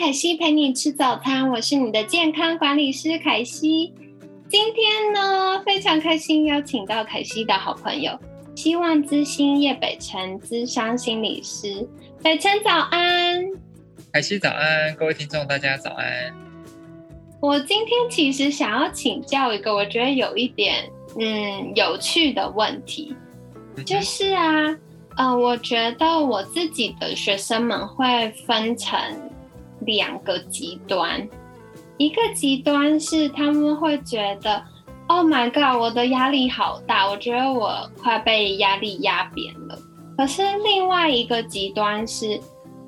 凯西陪你吃早餐，我是你的健康管理师凯西。今天呢，非常开心邀请到凯西的好朋友，希望之星叶北辰资商心理师。北辰早安，凯西早安，各位听众大家早安。我今天其实想要请教一个我觉得有一点嗯有趣的问题，就是啊。呃，我觉得我自己的学生们会分成两个极端，一个极端是他们会觉得，Oh my god，我的压力好大，我觉得我快被压力压扁了。可是另外一个极端是，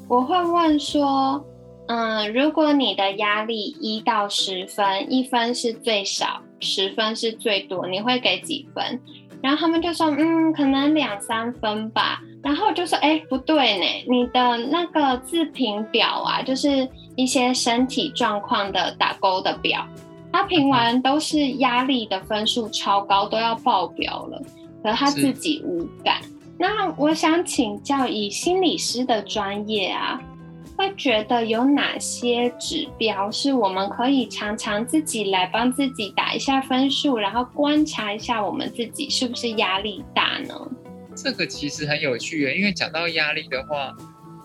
我会问说，嗯，如果你的压力一到十分，一分是最少，十分是最多，你会给几分？然后他们就说，嗯，可能两三分吧。然后我就说，哎，不对呢，你的那个自评表啊，就是一些身体状况的打勾的表，他评完都是压力的分数超高，都要爆表了，可他自己无感。那我想请教，以心理师的专业啊，会觉得有哪些指标是我们可以常常自己来帮自己打一下分数，然后观察一下我们自己是不是压力大呢？这个其实很有趣因为讲到压力的话，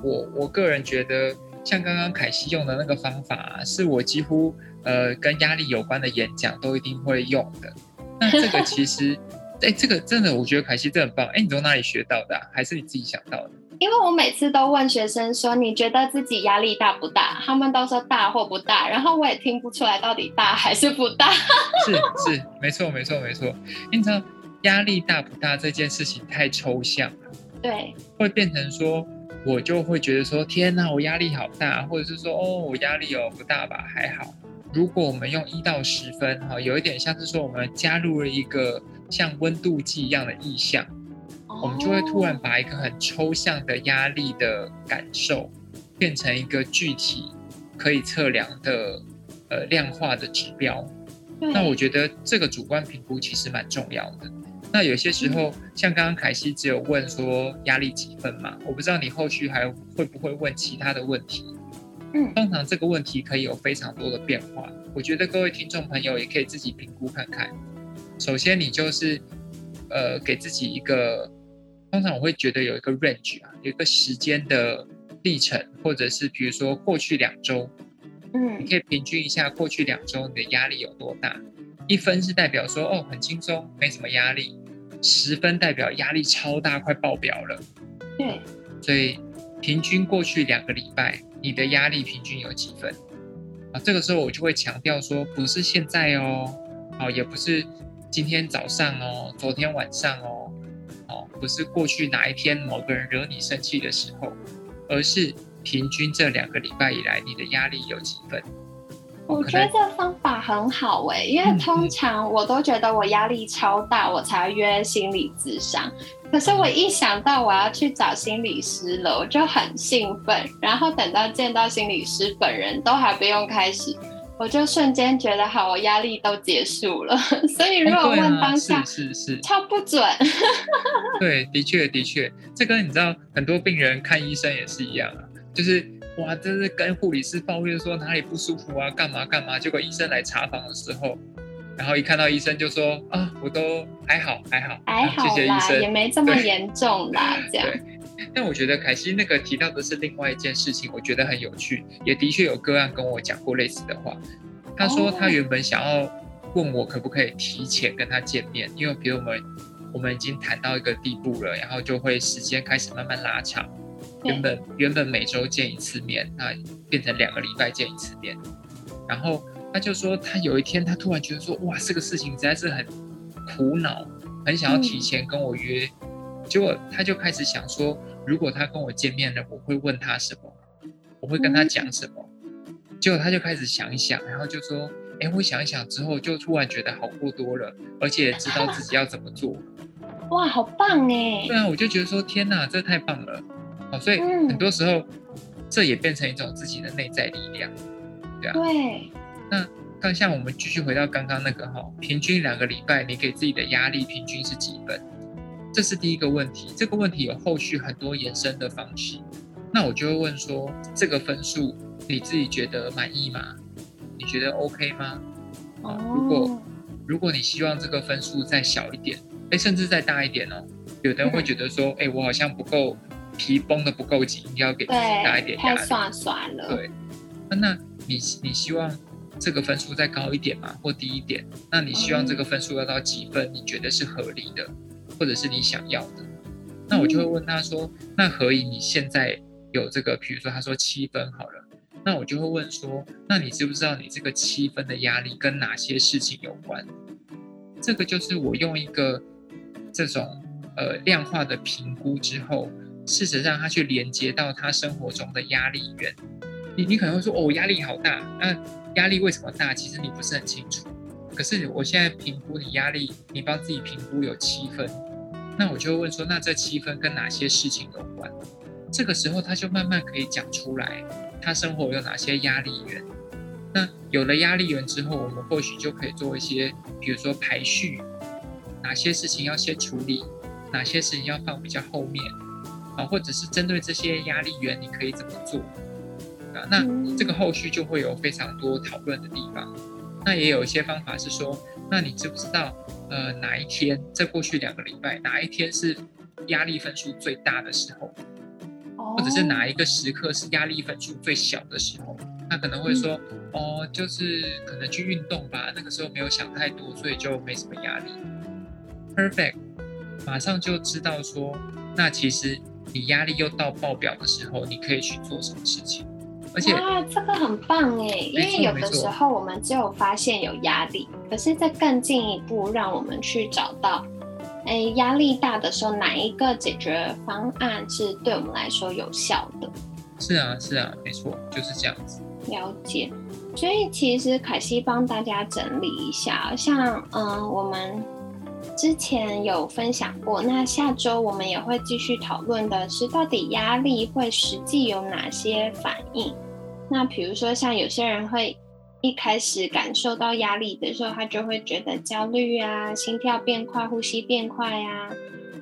我我个人觉得，像刚刚凯西用的那个方法，是我几乎呃跟压力有关的演讲都一定会用的。那这个其实，哎，这个真的我觉得凯西这很棒。哎，你从哪里学到的？还是你自己想到的？因为我每次都问学生说，你觉得自己压力大不大？他们都说大或不大，然后我也听不出来到底大还是不大。是是，没错没错没错。你知道压力大不大这件事情太抽象了，对，会变成说，我就会觉得说，天哪，我压力好大，或者是说，哦，我压力哦不大吧，还好。如果我们用一到十分，哈，有一点像是说，我们加入了一个像温度计一样的意象。我们就会突然把一个很抽象的压力的感受，变成一个具体可以测量的呃量化的指标。那我觉得这个主观评估其实蛮重要的。那有些时候，像刚刚凯西只有问说压力几分嘛，我不知道你后续还会不会问其他的问题。嗯，通常这个问题可以有非常多的变化。我觉得各位听众朋友也可以自己评估看看。首先，你就是呃给自己一个。通常我会觉得有一个 range 啊，有一个时间的历程，或者是比如说过去两周，嗯，你可以平均一下过去两周你的压力有多大。一分是代表说哦很轻松，没什么压力；十分代表压力超大，快爆表了。对，所以平均过去两个礼拜，你的压力平均有几分？啊，这个时候我就会强调说，不是现在哦，好，也不是今天早上哦，昨天晚上哦。不是过去哪一天某个人惹你生气的时候，而是平均这两个礼拜以来你的压力有几分？我觉得这方法很好哎，因为通常我都觉得我压力超大，我才约心理咨商。可是我一想到我要去找心理师了，我就很兴奋。然后等到见到心理师本人，都还不用开始。我就瞬间觉得好，我压力都结束了。所以如果问当下，是是是超不准。对，的确的确，这跟你知道很多病人看医生也是一样啊，就是哇，这是跟护理师抱怨说哪里不舒服啊，干嘛干嘛，结果医生来查房的时候，然后一看到医生就说啊，我都还好还好，还好啦，也没这么严重啦，这样。但我觉得凯西那个提到的是另外一件事情，我觉得很有趣，也的确有个案跟我讲过类似的话。他说他原本想要问我可不可以提前跟他见面，因为比如我们我们已经谈到一个地步了，然后就会时间开始慢慢拉长。原本原本每周见一次面，那变成两个礼拜见一次面。然后他就说他有一天他突然觉得说哇这个事情实在是很苦恼，很想要提前跟我约。结果他就开始想说，如果他跟我见面了，我会问他什么？我会跟他讲什么？结果他就开始想一想，然后就说：“哎，我想一想之后，就突然觉得好过多了，而且知道自己要怎么做。”哇，好棒哎！对啊，我就觉得说：“天哪，这太棒了！”好，所以很多时候这也变成一种自己的内在力量，对啊。对。那刚像我们继续回到刚刚那个哈，平均两个礼拜你给自己的压力平均是几分？这是第一个问题。这个问题有后续很多延伸的方式。那我就会问说：这个分数你自己觉得满意吗？你觉得 OK 吗？啊，如果如果你希望这个分数再小一点，哎，甚至再大一点哦，有的人会觉得说：哎，我好像不够皮绷的不够紧，要给自己大一点压力。太酸酸了。对。那那你你希望这个分数再高一点吗？或低一点？那你希望这个分数要到几分？你觉得是合理的，或者是你想要的？那我就会问他说：那何以你现在？有这个，比如说他说七分好了，那我就会问说，那你知不知道你这个七分的压力跟哪些事情有关？这个就是我用一个这种呃量化的评估之后，事实上他去连接到他生活中的压力源。你你可能会说哦，压力好大，那压力为什么大？其实你不是很清楚。可是我现在评估你压力，你帮自己评估有七分，那我就会问说，那这七分跟哪些事情有关？这个时候，他就慢慢可以讲出来，他生活有哪些压力源。那有了压力源之后，我们或许就可以做一些，比如说排序，哪些事情要先处理，哪些事情要放比较后面，啊，或者是针对这些压力源，你可以怎么做？啊，那这个后续就会有非常多讨论的地方。那也有一些方法是说，那你知不知道，呃，哪一天在过去两个礼拜，哪一天是压力分数最大的时候？或者是哪一个时刻是压力分数最小的时候？他可能会说：“哦，就是可能去运动吧，那个时候没有想太多，所以就没什么压力。” Perfect，马上就知道说，那其实你压力又到爆表的时候，你可以去做什么事情。而且哇，这个很棒哎，因为有的时候我们只有发现有压力，可是再更进一步，让我们去找到。哎，压力大的时候，哪一个解决方案是对我们来说有效的？是啊，是啊，没错，就是这样子。了解。所以其实凯西帮大家整理一下，像嗯，我们之前有分享过，那下周我们也会继续讨论的是，到底压力会实际有哪些反应？那比如说，像有些人会。一开始感受到压力的时候，他就会觉得焦虑啊，心跳变快，呼吸变快呀，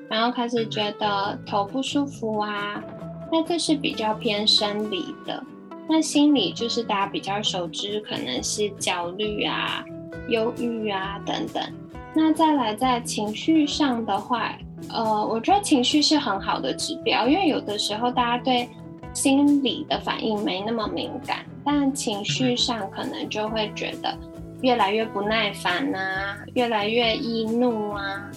然后开始觉得头不舒服啊。那这是比较偏生理的。那心理就是大家比较熟知，可能是焦虑啊、忧郁啊等等。那再来在情绪上的话，呃，我觉得情绪是很好的指标，因为有的时候大家对心理的反应没那么敏感。但情绪上可能就会觉得越来越不耐烦啊，越来越易怒啊，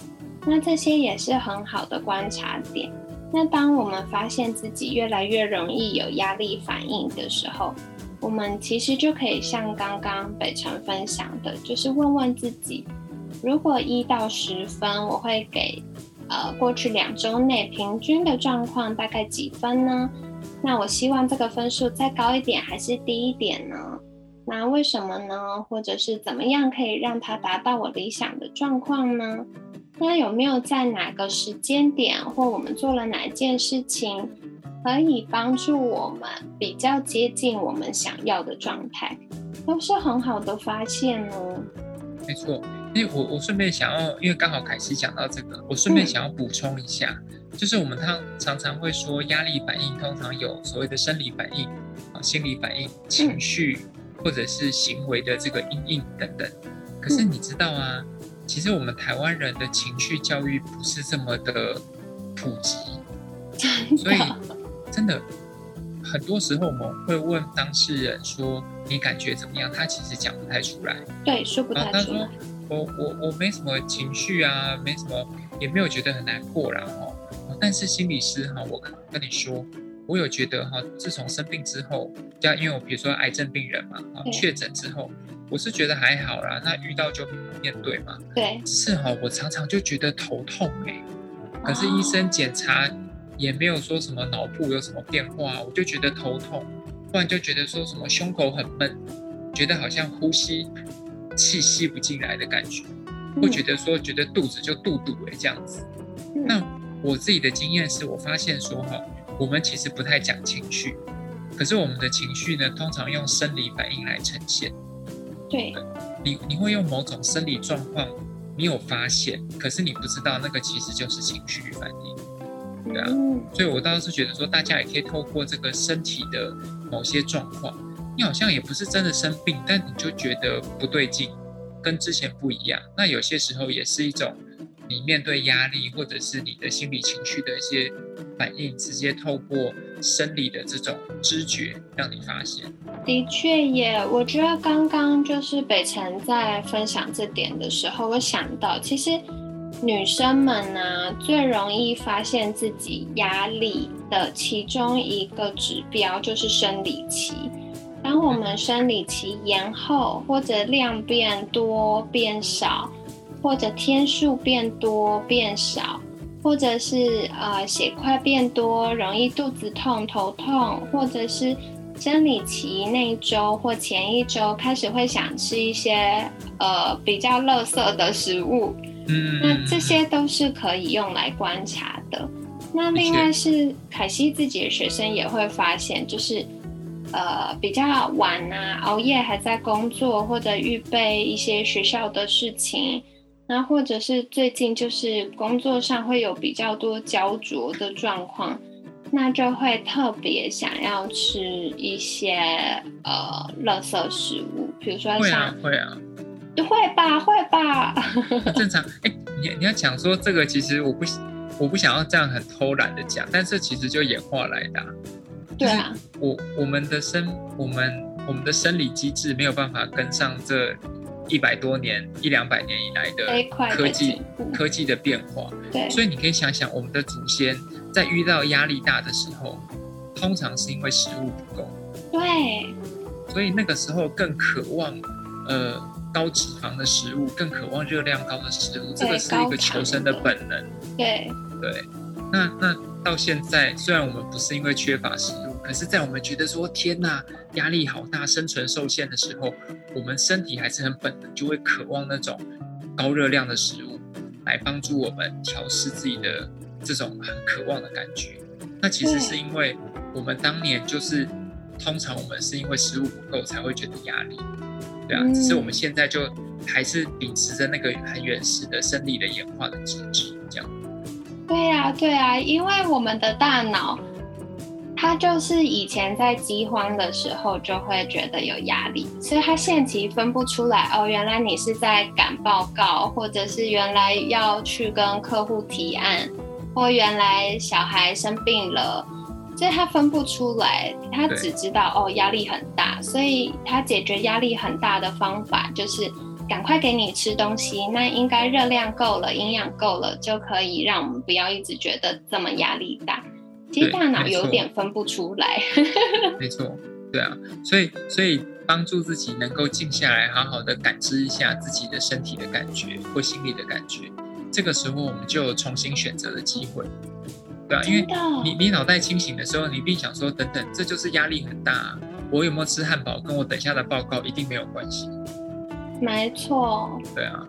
那这些也是很好的观察点。那当我们发现自己越来越容易有压力反应的时候，我们其实就可以像刚刚北辰分享的，就是问问自己，如果一到十分，我会给呃过去两周内平均的状况大概几分呢？那我希望这个分数再高一点还是低一点呢？那为什么呢？或者是怎么样可以让它达到我理想的状况呢？那有没有在哪个时间点或我们做了哪件事情，可以帮助我们比较接近我们想要的状态，都是很好的发现哦。没错，因为我我顺便想要，因为刚好凯西讲到这个，我顺便想要补充一下。就是我们常常常会说，压力反应通常有所谓的生理反应啊、心理反应、情绪或者是行为的这个阴影等等。可是你知道啊，其实我们台湾人的情绪教育不是这么的普及，所以真的很多时候我们会问当事人说：“你感觉怎么样？”他其实讲不太出来，对，说不太出来。我我我没什么情绪啊，没什么，也没有觉得很难过啦，哦。但是心理师哈，我跟你说，我有觉得哈，自从生病之后，加因为我比如说癌症病人嘛，啊，确诊之后，我是觉得还好啦，那遇到就面对嘛。对。只是哈，我常常就觉得头痛哎，可是医生检查也没有说什么脑部有什么变化，我就觉得头痛。不然就觉得说什么胸口很闷，觉得好像呼吸气吸不进来的感觉，会觉得说觉得肚子就肚肚哎这样子。那我自己的经验是我发现说哈，我们其实不太讲情绪，可是我们的情绪呢，通常用生理反应来呈现。对，你你会用某种生理状况，你有发现，可是你不知道那个其实就是情绪反应，对啊。所以我倒是觉得说，大家也可以透过这个身体的某些状况，你好像也不是真的生病，但你就觉得不对劲，跟之前不一样。那有些时候也是一种。你面对压力，或者是你的心理情绪的一些反应，直接透过生理的这种知觉让你发现。的确也，我觉得刚刚就是北辰在分享这点的时候，我想到其实女生们呢最容易发现自己压力的其中一个指标就是生理期。当我们生理期延后，或者量变多变少。或者天数变多变少，或者是呃血块变多，容易肚子痛、头痛，或者是生理期那一周或前一周开始会想吃一些呃比较垃圾的食物，嗯，那这些都是可以用来观察的。那另外是凯西自己的学生也会发现，就是呃比较晚啊，熬夜还在工作或者预备一些学校的事情。那或者是最近就是工作上会有比较多焦灼的状况，那就会特别想要吃一些呃垃圾食物，比如说像会啊，会吧会吧，正常。哎，你你要讲说这个，其实我不我不想要这样很偷懒的讲，但是其实就演化来的。对啊，我我们的生我们我们的生理机制没有办法跟上这。一百多年、一两百年以来的科技科技的变化，对，所以你可以想想，我们的祖先在遇到压力大的时候，通常是因为食物不够，对，所以那个时候更渴望呃高脂肪的食物，更渴望热量高的食物，这个是一个求生的。本能，对。对。那那到现在，虽然我们不是因为缺乏食物。可是，在我们觉得说天呐，压力好大，生存受限的时候，我们身体还是很本能，就会渴望那种高热量的食物，来帮助我们调试自己的这种很渴望的感觉。那其实是因为我们当年就是，通常我们是因为食物不够才会觉得压力，对啊。只是我们现在就还是秉持着那个很原始的生理的演化的机制，这样。对呀，对啊，因为我们的大脑。他就是以前在饥荒的时候就会觉得有压力，所以他现期分不出来哦，原来你是在赶报告，或者是原来要去跟客户提案，或原来小孩生病了，所以他分不出来，他只知道哦压力很大，所以他解决压力很大的方法就是赶快给你吃东西，那应该热量够了，营养够了，就可以让我们不要一直觉得这么压力大。其实大脑有点分不出来，没错，对啊，所以所以帮助自己能够静下来，好好的感知一下自己的身体的感觉或心理的感觉，这个时候我们就有重新选择的机会，对啊，因为你你脑袋清醒的时候，你并想说等等，这就是压力很大，我有没有吃汉堡跟我等下的报告一定没有关系，没错，对啊，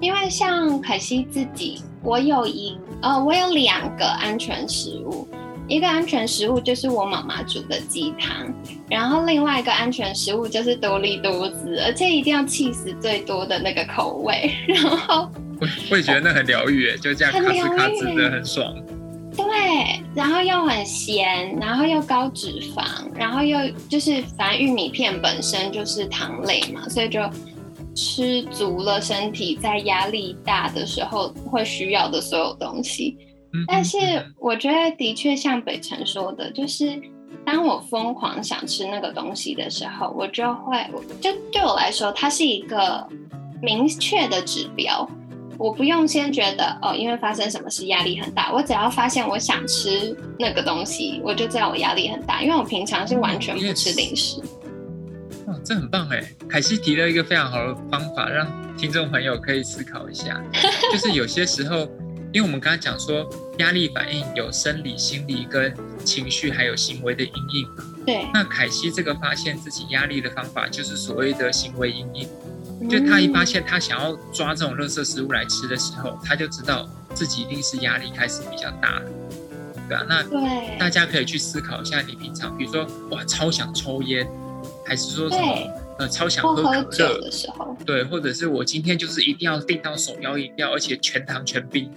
因为像凯西自己，我有一呃，我有两个安全食物。一个安全食物就是我妈妈煮的鸡汤，然后另外一个安全食物就是多利多滋，而且一定要气死最多的那个口味。然后我也觉得那很疗愈，就这样咔吱咔吱的很爽。对，然后又很咸，然后又高脂肪，然后又就是反正玉米片本身就是糖类嘛，所以就吃足了身体在压力大的时候会需要的所有东西。但是我觉得的确像北辰说的，就是当我疯狂想吃那个东西的时候，我就会就对我来说，它是一个明确的指标。我不用先觉得哦，因为发生什么事压力很大，我只要发现我想吃那个东西，我就知道我压力很大。因为我平常是完全不吃零食。哇，这很棒哎！凯西提了一个非常好的方法，让听众朋友可以思考一下，就是有些时候。因为我们刚才讲说，压力反应有生理、心理跟情绪，还有行为的阴影嘛。对。那凯西这个发现自己压力的方法，就是所谓的行为阴影。就他一发现他想要抓这种垃圾食物来吃的时候，他就知道自己一定是压力开始比较大了，对啊，那对大家可以去思考一下，你平常比如说哇超想抽烟，还是说什么呃超想喝可乐的时候，对，或者是我今天就是一定要订到手摇饮料，而且全糖全冰。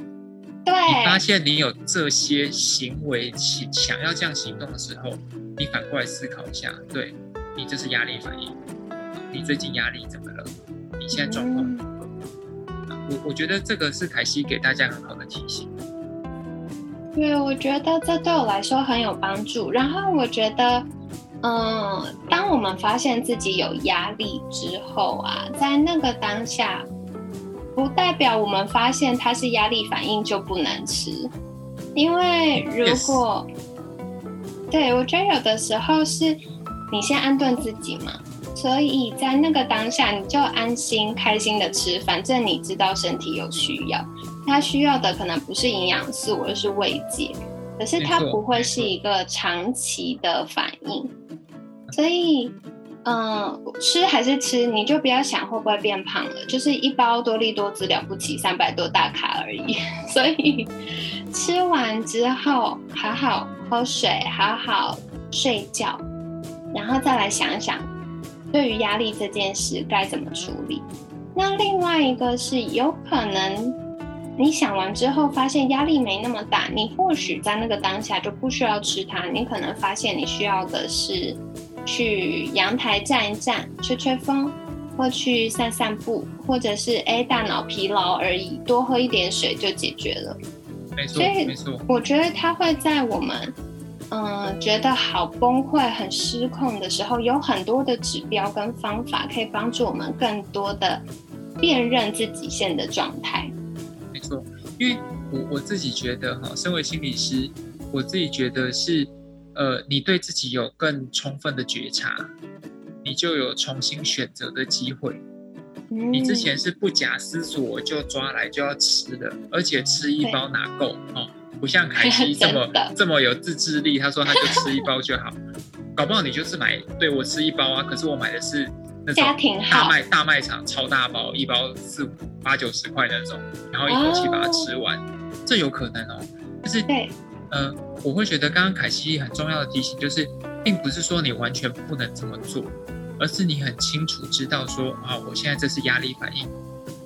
对，你发现你有这些行为想想要这样行动的时候，你反过来思考一下，对你这是压力反应，你最近压力怎么了？你现在状况，我我觉得这个是凯西给大家很好的提醒。对，我觉得这对我来说很有帮助。然后我觉得，嗯，当我们发现自己有压力之后啊，在那个当下。不代表我们发现它是压力反应就不能吃，因为如果对我觉得有的时候是你先安顿自己嘛，所以在那个当下你就安心开心的吃，反正你知道身体有需要，它需要的可能不是营养素，而是慰藉，可是它不会是一个长期的反应，所以。嗯，吃还是吃，你就不要想会不会变胖了，就是一包多利多滋了不起，三百多大卡而已。所以吃完之后，好好喝水，好好睡觉，然后再来想想，对于压力这件事该怎么处理。那另外一个是，有可能你想完之后发现压力没那么大，你或许在那个当下就不需要吃它，你可能发现你需要的是。去阳台站一站，吹吹风，或去散散步，或者是哎大脑疲劳而已，多喝一点水就解决了。没错，没错。我觉得它会在我们嗯觉得好崩溃、很失控的时候，有很多的指标跟方法可以帮助我们更多的辨认自己现的状态。没错，因为我我自己觉得哈，身为心理师，我自己觉得是。呃，你对自己有更充分的觉察，你就有重新选择的机会。你之前是不假思索就抓来就要吃的，而且吃一包哪够哦？不像凯 西这么这么有自制力，他说他就吃一包就好。搞不好你就是买对我吃一包啊，可是我买的是那种大卖大卖场超大包，一包四五八九十块那种，然后一口气把它吃完，这有可能哦。就是对。嗯，我会觉得刚刚凯西很重要的提醒就是，并不是说你完全不能这么做，而是你很清楚知道说啊，我现在这是压力反应，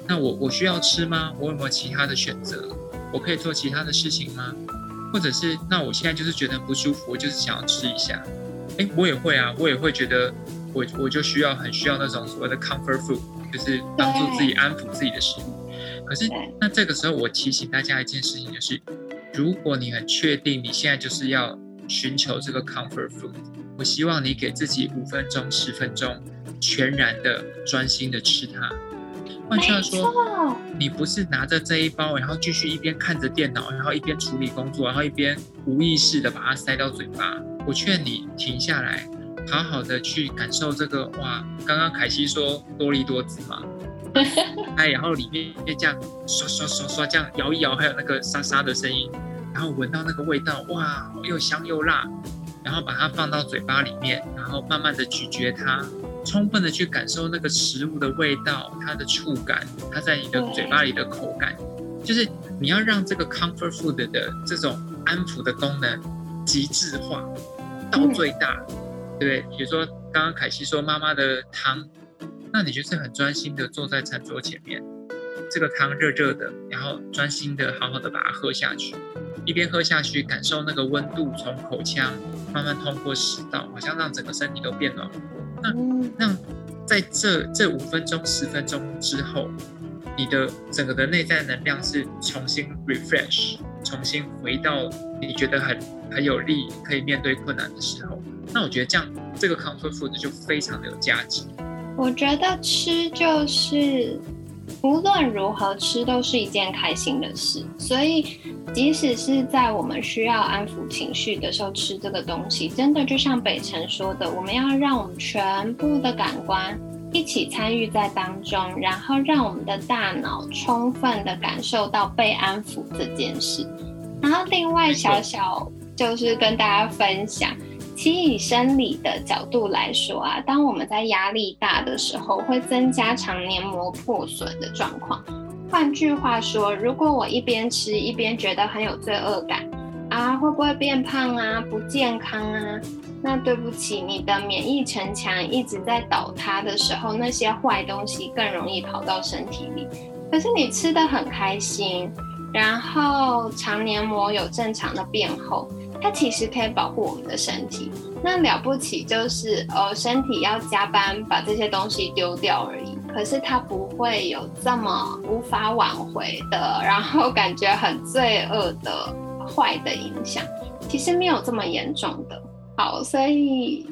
那我我需要吃吗？我有没有其他的选择？我可以做其他的事情吗？或者是那我现在就是觉得不舒服，我就是想要吃一下。哎，我也会啊，我也会觉得我我就需要很需要那种所谓的 comfort food，就是帮助自己安抚自己的食物。可是那这个时候我提醒大家一件事情就是。如果你很确定你现在就是要寻求这个 comfort food，我希望你给自己五分钟、十分钟，全然的专心的吃它。换句话说，你不是拿着这一包，然后继续一边看着电脑，然后一边处理工作，然后一边无意识的把它塞到嘴巴。我劝你停下来，好好的去感受这个。哇，刚刚凯西说多利多子嘛。哎，然后里面这样刷刷刷刷这样摇一摇，还有那个沙沙的声音，然后闻到那个味道，哇，又香又辣，然后把它放到嘴巴里面，然后慢慢的咀嚼它，充分的去感受那个食物的味道，它的触感，它在你的嘴巴里的口感，就是你要让这个 comfort food 的这种安抚的功能极致化到最大，对不对？比如说刚刚凯西说妈妈的汤。那你就是很专心的坐在餐桌前面，这个汤热热的，然后专心的好好的把它喝下去，一边喝下去，感受那个温度从口腔慢慢通过食道，好像让整个身体都变暖和。那那在这这五分钟、十分钟之后，你的整个的内在能量是重新 refresh，重新回到你觉得很很有力，可以面对困难的时候。那我觉得这样这个 comfort food 就非常的有价值。我觉得吃就是无论如何吃都是一件开心的事，所以即使是在我们需要安抚情绪的时候吃这个东西，真的就像北辰说的，我们要让我们全部的感官一起参与在当中，然后让我们的大脑充分的感受到被安抚这件事。然后另外小小就是跟大家分享。其以生理的角度来说啊，当我们在压力大的时候，会增加肠黏膜破损的状况。换句话说，如果我一边吃一边觉得很有罪恶感啊，会不会变胖啊？不健康啊？那对不起，你的免疫城墙一直在倒塌的时候，那些坏东西更容易跑到身体里。可是你吃的很开心，然后肠黏膜有正常的变厚。它其实可以保护我们的身体，那了不起就是呃身体要加班把这些东西丢掉而已。可是它不会有这么无法挽回的，然后感觉很罪恶的坏的影响。其实没有这么严重的。好，所以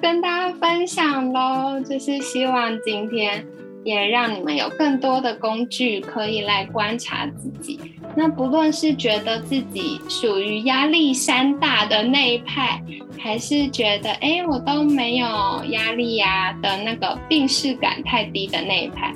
跟大家分享喽，就是希望今天。也让你们有更多的工具可以来观察自己。那不论是觉得自己属于压力山大的那一派，还是觉得哎我都没有压力呀的那个病视感太低的那一派，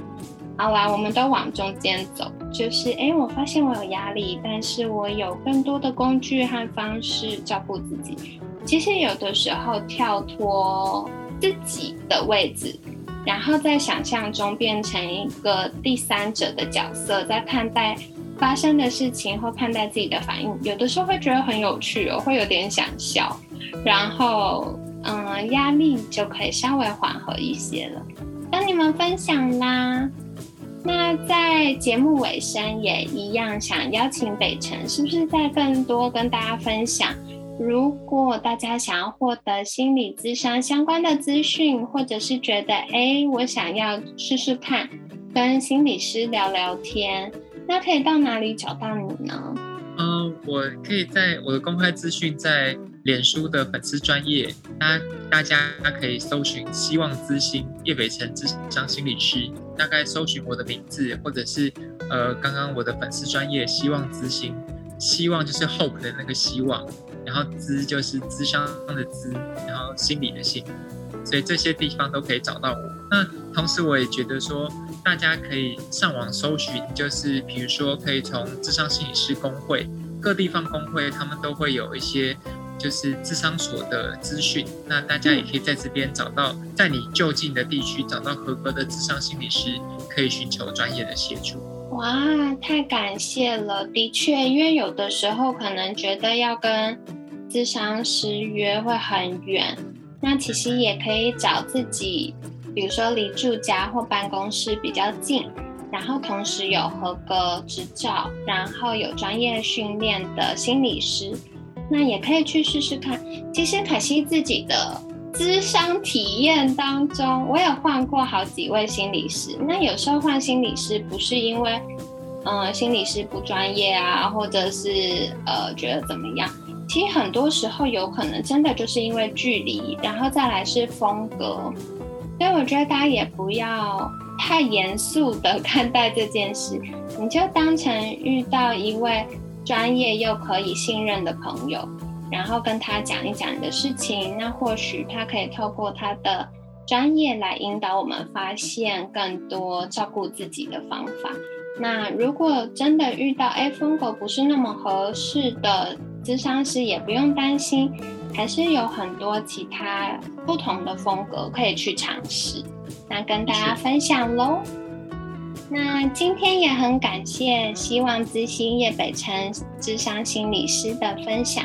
好啦，我们都往中间走。就是哎，我发现我有压力，但是我有更多的工具和方式照顾自己。其实有的时候跳脱自己的位置。然后在想象中变成一个第三者的角色，在看待发生的事情或看待自己的反应，有的时候会觉得很有趣哦，会有点想笑，然后嗯，压力就可以稍微缓和一些了。跟你们分享啦。那在节目尾声也一样，想邀请北辰，是不是再更多跟大家分享？如果大家想要获得心理咨商相关的资讯，或者是觉得哎，我想要试试看跟心理师聊聊天，那可以到哪里找到你呢？嗯，我可以在我的公开资讯在脸书的粉丝专业，那大家可以搜寻“希望咨询叶北辰咨商心理师”，大概搜寻我的名字，或者是呃，刚刚我的粉丝专业“希望咨询”，希望就是 hope 的那个希望。然后资就是资商的资，然后心理的心，所以这些地方都可以找到我。那同时我也觉得说，大家可以上网搜寻，就是比如说可以从智商心理师工会各地方工会，他们都会有一些就是智商所的资讯。那大家也可以在这边找到，在你就近的地区找到合格的智商心理师，可以寻求专业的协助。哇，太感谢了！的确，因为有的时候可能觉得要跟咨商师约会很远，那其实也可以找自己，比如说离住家或办公室比较近，然后同时有合格执照，然后有专业训练的心理师，那也可以去试试看。其实凯西自己的。咨商体验当中，我也换过好几位心理师。那有时候换心理师不是因为，嗯，心理师不专业啊，或者是呃觉得怎么样？其实很多时候有可能真的就是因为距离，然后再来是风格。所以我觉得大家也不要太严肃的看待这件事，你就当成遇到一位专业又可以信任的朋友。然后跟他讲一讲你的事情，那或许他可以透过他的专业来引导我们发现更多照顾自己的方法。那如果真的遇到哎风格不是那么合适的咨商师，也不用担心，还是有很多其他不同的风格可以去尝试。那跟大家分享喽。那今天也很感谢希望之星叶北辰智商心理师的分享。